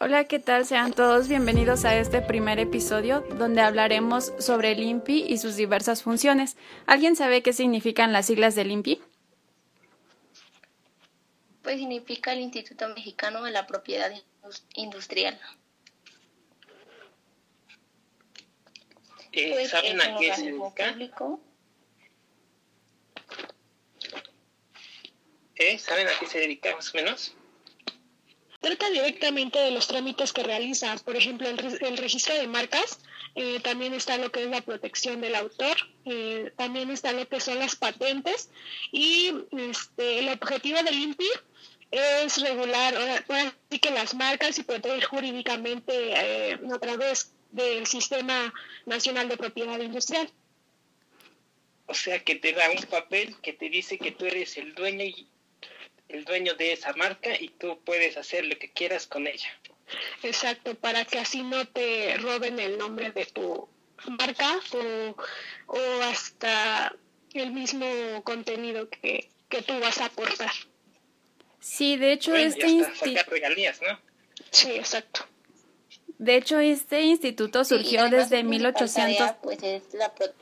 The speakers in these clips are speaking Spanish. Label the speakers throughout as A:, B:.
A: Hola, ¿qué tal? Sean todos bienvenidos a este primer episodio donde hablaremos sobre el INPI y sus diversas funciones. ¿Alguien sabe qué significan las siglas del INPI?
B: Pues significa el Instituto Mexicano de la Propiedad Industrial.
C: Eh,
B: Pues,
C: ¿Saben
B: es
C: a qué se
B: organismo
C: dedica?
B: público.
C: ¿Eh? ¿Saben a qué se dedica más o menos?
D: Trata directamente de los trámites que realiza, por ejemplo, el, re- el registro de marcas, eh, también está lo que es la protección del autor, eh, también está lo que son las patentes y este, el objetivo del INPI es regular ahora- sí que las marcas y proteger jurídicamente eh, a través del Sistema Nacional de Propiedad Industrial.
C: O sea, que te da un papel que te dice que tú eres el dueño y el dueño de esa marca y tú puedes hacer lo que quieras con ella.
D: Exacto, para que así no te roben el nombre de tu marca o, o hasta el mismo contenido que, que tú vas a aportar.
A: Sí, de hecho,
C: Bueno,
A: este
C: y hasta
A: insti-
C: sacar regalías, ¿no?
D: Sí, exacto.
A: de hecho, este instituto surgió
B: además
A: desde
B: su principal
A: 1800.
B: tarea, pues es la pro-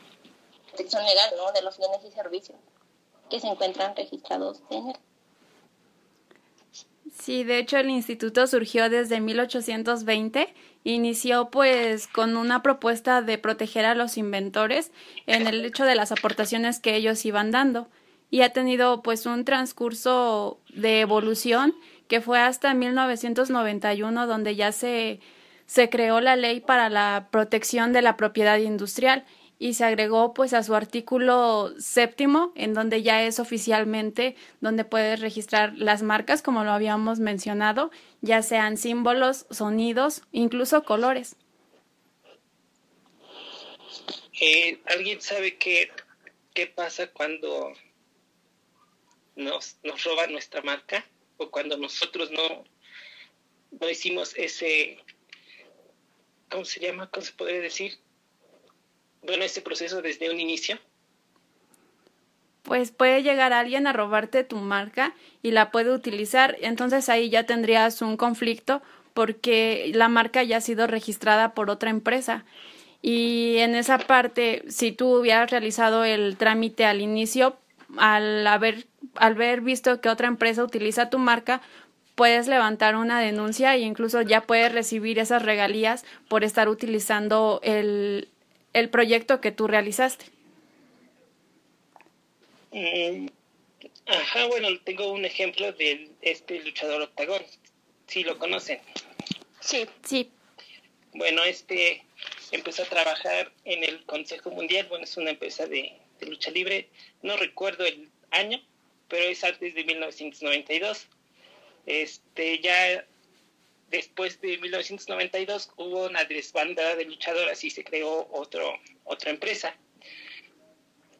B: protección legal ¿no? de los bienes y servicios que se encuentran registrados en él.
A: Sí, de hecho el instituto surgió desde 1820. Inició pues con una propuesta de proteger a los inventores en el hecho de las aportaciones que ellos iban dando y ha tenido pues un transcurso de evolución que fue hasta 1991 donde ya se, se creó la ley para la protección de la propiedad industrial y se agregó pues a su artículo séptimo en donde ya es oficialmente donde puedes registrar las marcas como lo habíamos mencionado ya sean símbolos sonidos incluso colores
C: Eh, ¿Alguien sabe qué, qué pasa cuando nos, nos roban nuestra marca o cuando nosotros no, no hicimos ese, ¿cómo se llama? ¿Cómo se podría decir? Bueno, ese proceso desde un inicio.
A: pues puede llegar alguien a robarte tu marca y la puede utilizar entonces ahí ya tendrías un conflicto porque la marca ya ha sido registrada por otra empresa y en esa parte si tú hubieras realizado el trámite al inicio al haber al haber visto que otra empresa utiliza tu marca puedes levantar una denuncia e incluso ya puedes recibir esas regalías por estar utilizando el, el proyecto que tú realizaste.
C: Mm, ajá, bueno, tengo un ejemplo de este luchador octagón. Si lo conocen.
D: Sí,
A: Sí,
C: Bueno, este empezó a trabajar en el Consejo Mundial, bueno, es una empresa de, de lucha libre, no recuerdo el año, pero es antes de 1992. Este, ya después de 1992 hubo una desbandada de luchadoras y se creó otro, otra empresa.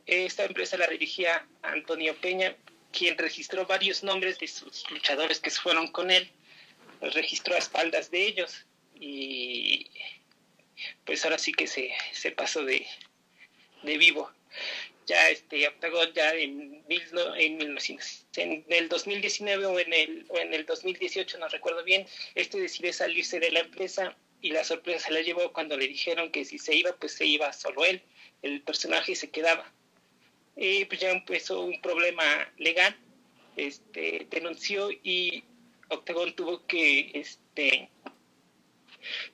C: Esta empresa la dirigía Antonio Peña, quien registró varios nombres de sus luchadores que fueron con él, los registró a espaldas de ellos y pues ahora sí que se, se pasó de, de vivo. Ya este Octagon ya en, mil, en, 1900 en el 2019 o en el, o en el 2018, no recuerdo bien, este decidió salirse de la empresa y la sorpresa la llevó cuando le dijeron que si se iba, pues se iba solo él, el personaje se quedaba. Y pues ya empezó un problema legal, este, denunció y Octagon tuvo que este,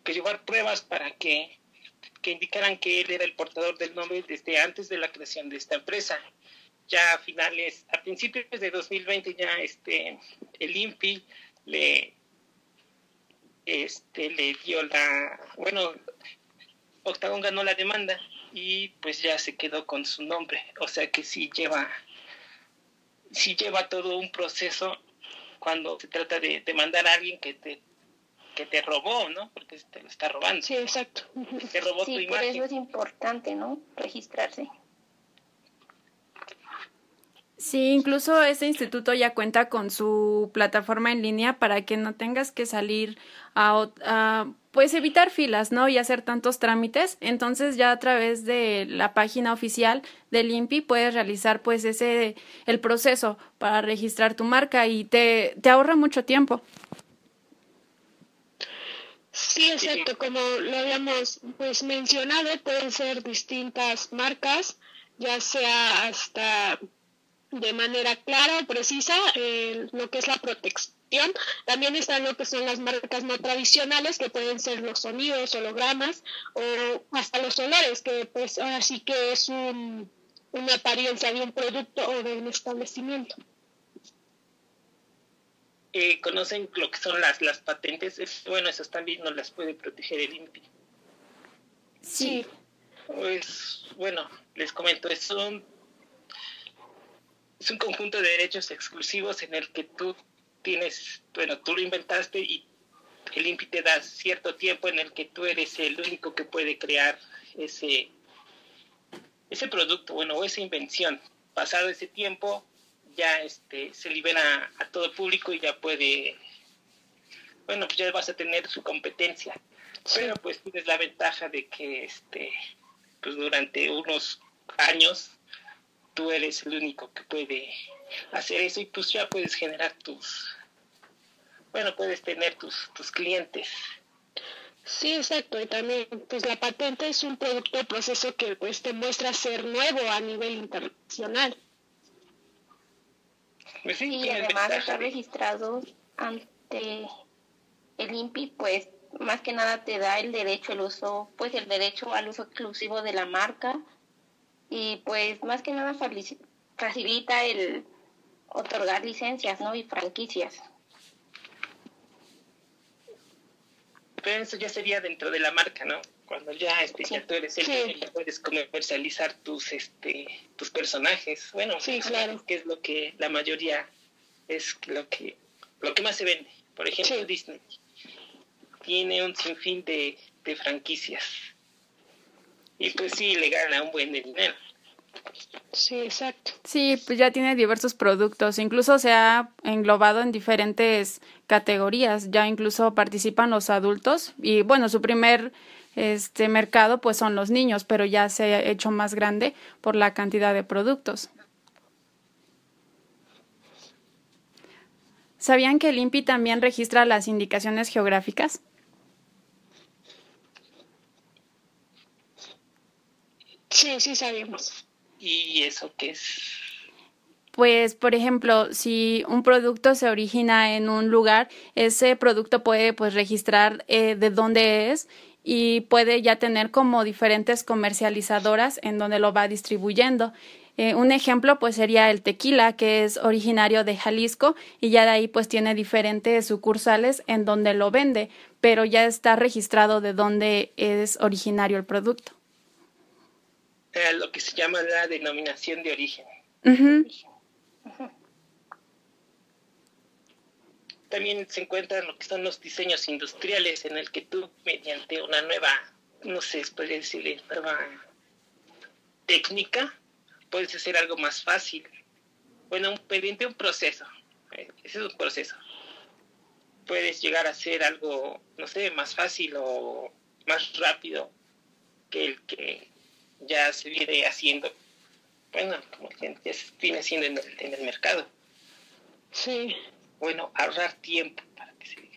C: que llevar pruebas para que, que indicaran que él era el portador del nombre desde antes de la creación de esta empresa. Ya a finales, a principios de 2020 ya este, el INPI le, este, le dio la, bueno, Octagon ganó la demanda y pues ya se quedó con su nombre. O sea que sí lleva, sí lleva todo un proceso cuando se trata de demandar a alguien que te que te robó, ¿no? Porque te lo está robando.
D: sí, exacto.
C: Te robó tu
B: Sí, por
C: imagen.
B: eso es importante, ¿no? Registrarse.
A: Sí, incluso este instituto ya cuenta con su plataforma en línea para que no tengas que salir a, pues evitar filas, ¿no? Y hacer tantos trámites. Entonces ya a través de la página oficial del INPI puedes realizar pues ese el proceso para registrar tu marca y te, te ahorra mucho tiempo.
D: Sí, exacto, como lo habíamos pues mencionado, pueden ser distintas marcas, ya sea hasta de manera clara o precisa eh, lo que es la protección. También están lo que son las marcas no tradicionales, que pueden ser los sonidos, hologramas o hasta los olores, que pues ahora sí que es un, una apariencia de un producto o de un establecimiento.
C: Eh, conocen lo que son las, las patentes, bueno, esas también no las puede proteger el INPI.
A: Sí.
C: Pues, bueno, les comento, es un, es un conjunto de derechos exclusivos en el que tú tienes, bueno, tú lo inventaste y el INPI te da cierto tiempo en el que tú eres el único que puede crear ese, ese producto, bueno, o esa invención. Pasado ese tiempo, ya este, se libera a todo público y ya puede, bueno, pues ya vas a tener su competencia. Pero pues tienes la ventaja de que este, pues durante unos años tú eres el único que puede hacer eso y pues ya puedes generar tus, bueno, puedes tener tus, tus clientes.
D: Sí, exacto. Y también, pues la patente es un producto o proceso que pues te muestra ser nuevo a nivel internacional.
B: Pues y además de estar registrado ante el INPI, pues más que nada te da el derecho al uso, pues el derecho al uso exclusivo de la marca y pues más que nada facilita el otorgar licencias, ¿no? Y franquicias.
C: Pero eso ya sería dentro de la marca, ¿no? Cuando ya este ya tú eres el que puedes comercializar tus este tus personajes. Bueno sí claro. que es lo que la mayoría es lo que lo que más se vende. Por ejemplo Disney tiene un sinfín de, de franquicias. Y pues sí le gana un buen dinero.
D: Sí, exacto.
A: Sí, pues ya tiene diversos productos, incluso se ha englobado en diferentes categorías, ya incluso participan los adultos. Y bueno, su primer este mercado pues son los niños, pero ya se ha hecho más grande por la cantidad de productos. ¿Sabían que el INPI también registra las indicaciones geográficas?
D: Sí, sí sabemos.
C: ¿Y eso qué es?
A: Pues, por ejemplo, si un producto se origina en un lugar, ese producto puede pues registrar eh, de dónde es y puede ya tener como diferentes comercializadoras en donde lo va distribuyendo. Eh, un ejemplo pues sería el tequila que es originario de Jalisco y ya de ahí pues tiene diferentes sucursales en donde lo vende, pero ya está registrado de dónde es originario el producto.
C: Eh, lo que se llama la denominación de origen también se encuentran lo que son los diseños industriales en el que tú mediante una nueva, no sé, podría decirle, técnica, puedes hacer algo más fácil. Bueno, mediante un proceso, eh, ese es un proceso. Puedes llegar a hacer algo, no sé, más fácil o más rápido que el que ya se viene haciendo, bueno, como ya se viene haciendo en el, en el mercado.
D: Sí
C: bueno, ahorrar tiempo para que se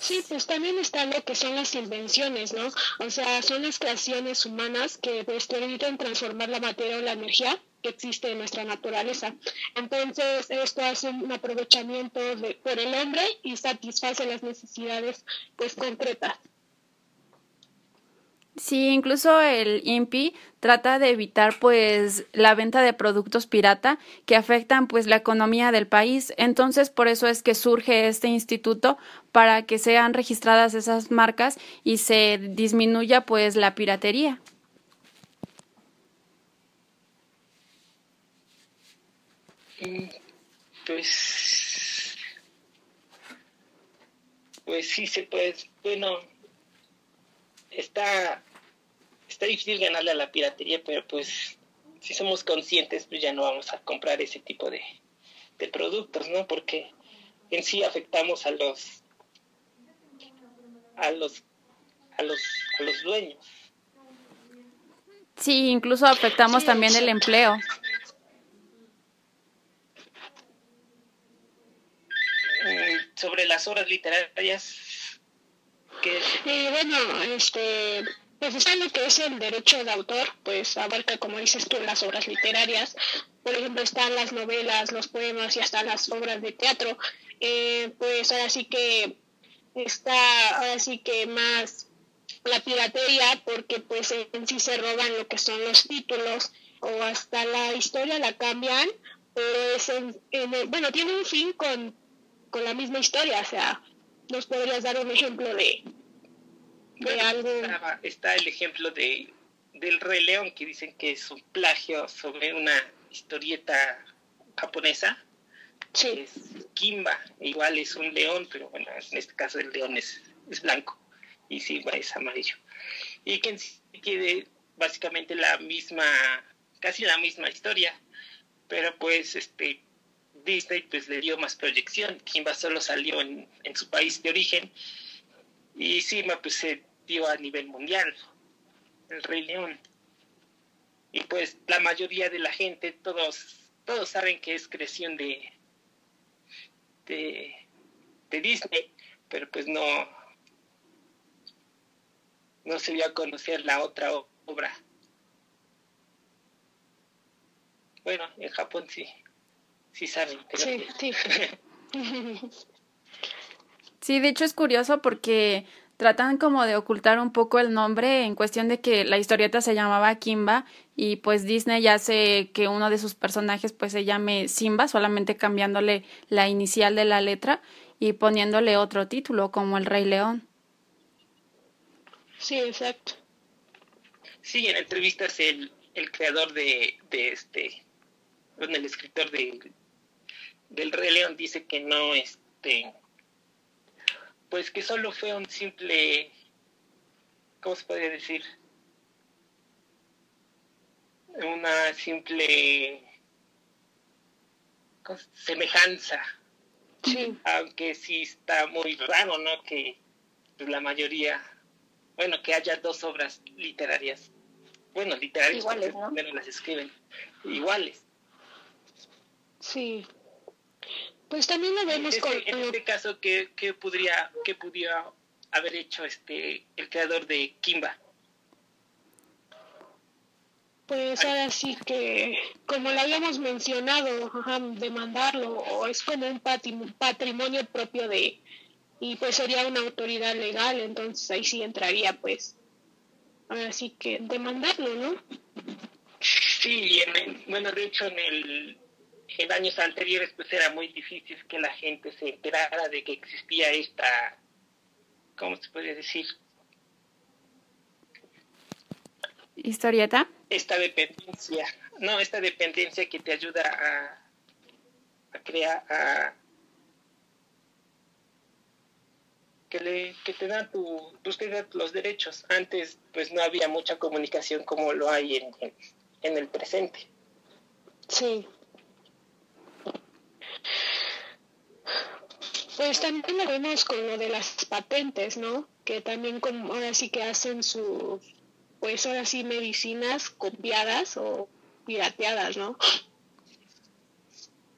D: Sí, pues también está lo que son las invenciones, ¿no? O sea, son las creaciones humanas que pues, permiten transformar la materia o la energía que existe en nuestra naturaleza. Entonces, esto hace un aprovechamiento de, por el hombre y satisface las necesidades pues concretas.
A: Sí, incluso el INPI trata de evitar pues la venta de productos pirata que afectan pues la economía del país. Entonces, por eso es que surge este instituto para que sean registradas esas marcas y se disminuya pues la piratería.
C: Pues pues sí se puede, bueno, está está difícil ganarle a la piratería, pero pues si somos conscientes, pues ya no vamos a comprar ese tipo de, productos, ¿no? Porque en sí afectamos a los a los a los a los dueños.
A: Sí, incluso afectamos también el empleo.
C: Mm, sobre las horas literarias,
D: Y bueno, este, pues está lo que es el derecho de autor, pues abarca, como dices tú, las obras literarias. Por ejemplo, están las novelas, los poemas y hasta las obras de teatro. Eh, pues ahora sí que está, ahora sí que más la piratería, porque pues en sí se roban lo que son los títulos o hasta la historia la cambian, pero es en, bueno, tiene un fin con, con la misma historia, o sea, nos podrías dar un ejemplo de,
C: Está, el ejemplo de, del Rey León, que dicen que es un plagio sobre una historieta japonesa. Sí. Es Kimba, igual es un león, pero bueno, en este caso el león es, es blanco y Simba es amarillo. Y que tiene básicamente la misma, casi la misma historia, pero pues este Disney pues le dio más proyección. Kimba solo salió en, en su país de origen y Simba pues se dio a nivel mundial, el Rey León. Y pues la mayoría de la gente, todos, todos saben que es creación de, de, de Disney, pero pues no, no se dio a conocer la otra obra. Bueno, en Japón sí, sí saben. Sí, sí.
A: sí, de hecho es curioso porque tratan como de ocultar un poco el nombre en cuestión de que la historieta se llamaba Kimba y pues Disney ya hace que uno de sus personajes pues se llame Simba, solamente cambiándole la inicial de la letra y poniéndole otro título como el Rey León.
D: Sí, exacto.
C: Sí, en entrevistas el, el creador de, de este, bueno, el escritor de, del Rey León dice que no, este, pues que solo fue un simple, ¿cómo se podría decir? Una simple semejanza. Sí. Aunque sí está muy raro, ¿no? Que la mayoría, bueno, que haya dos obras literarias, bueno, literarias, iguales, ¿no? las escriben, iguales.
D: Sí. Pues también lo vemos
C: con... En este caso, ¿qué, qué podría, qué pudiera haber hecho este el creador de Kimba?
D: Pues ahora sí que, como lo habíamos mencionado, demandarlo, o es como un patrimonio propio de, y pues sería una autoridad legal, entonces ahí sí entraría pues, ahora sí que demandarlo, ¿no?
C: Sí, bueno, de hecho en el en años anteriores pues era muy difícil que la gente se enterara de que existía esta, ¿cómo se podría decir?
A: ¿Historieta?
C: Esta dependencia, no, esta dependencia que te ayuda a, a crear, a, que, le, que te dan tu, pues, los derechos. Antes pues no había mucha comunicación como lo hay en, en el presente.
D: Sí. Pues también lo vemos con lo de las patentes, ¿no? Que también como ahora sí que hacen sus, pues ahora sí medicinas copiadas o pirateadas, ¿no?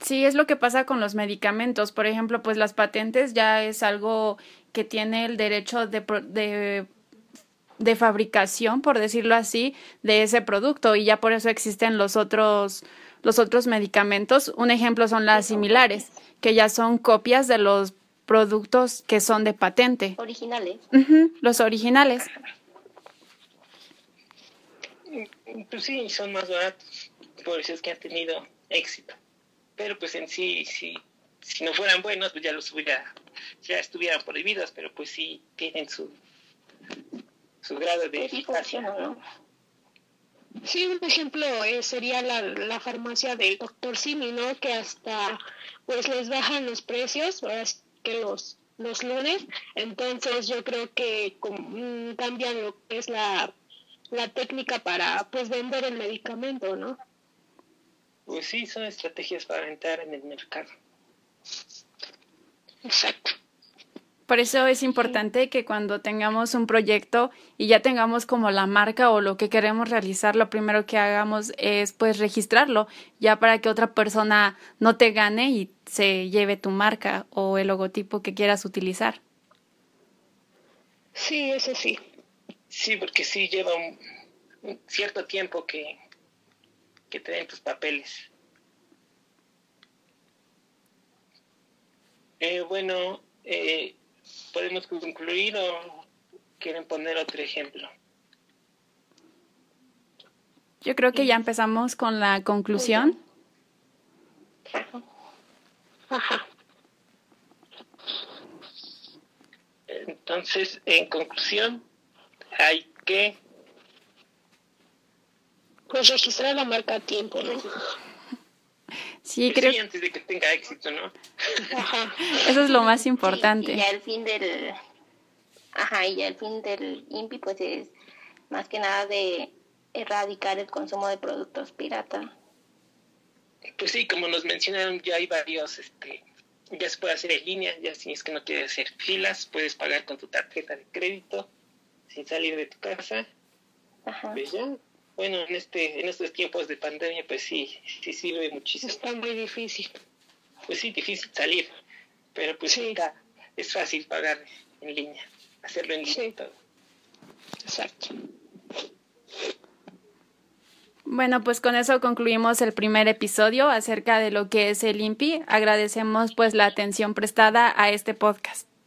A: Sí, es lo que pasa con los medicamentos. Por ejemplo, pues las patentes ya es algo que tiene el derecho de, de, de fabricación, por decirlo así, de ese producto y ya por eso existen los otros los otros medicamentos. Un ejemplo son las similares, que ya son copias de los productos que son de patente.
B: Originales.
A: los originales.
C: Pues sí, son más baratos, por eso es que han tenido éxito. Pero pues en sí, sí si no fueran buenos, pues ya los hubiera, ya estuvieran prohibidos, pero pues sí tienen su, su grado de eficacia. ¿no?
D: Sí, un ejemplo eh, sería la, la farmacia del doctor Simi, ¿no? Que hasta pues les bajan los precios, ahora que los, los lunes, entonces yo creo que mm, cambian lo que es la, la técnica para pues vender el medicamento, ¿no?
C: Pues sí, son estrategias para entrar en el mercado.
D: Exacto.
A: Por eso es importante que cuando tengamos un proyecto y ya tengamos como la marca o lo que queremos realizar, lo primero que hagamos es pues registrarlo, ya para que otra persona no te gane y se lleve tu marca o el logotipo que quieras utilizar.
D: Sí, eso sí.
C: Sí, porque sí lleva un, cierto tiempo que, que te den tus papeles. Eh, bueno, eh, ¿podemos concluir o quieren poner otro ejemplo?
A: Yo creo que ya empezamos con la conclusión.
C: Ajá. Entonces, en conclusión, hay que
D: pues registrar la marca a tiempo, ¿no?
A: Sí,
C: creo. Sí, antes de que tenga éxito, ¿no?
A: Ajá. Eso es lo más importante.
B: y ya el fin del, ajá, y ya el fin del INPI, pues es más que nada de erradicar el consumo de productos pirata.
C: Pues sí, como nos mencionaron, ya hay varios, este, ya se puede hacer en línea, ya si es que no quieres hacer filas, puedes pagar con tu tarjeta de crédito sin salir de tu casa. Ajá. Pues ya, bueno, en este, en estos tiempos de pandemia, pues sí, sí sirve muchísimo.
D: Está muy difícil.
C: Pues sí, difícil salir, pero pues sí. es fácil pagar en línea, hacerlo en línea todo.
D: Exacto.
A: Bueno, pues con eso concluimos el primer episodio acerca de lo que es el INPI. Agradecemos pues la atención prestada a este podcast.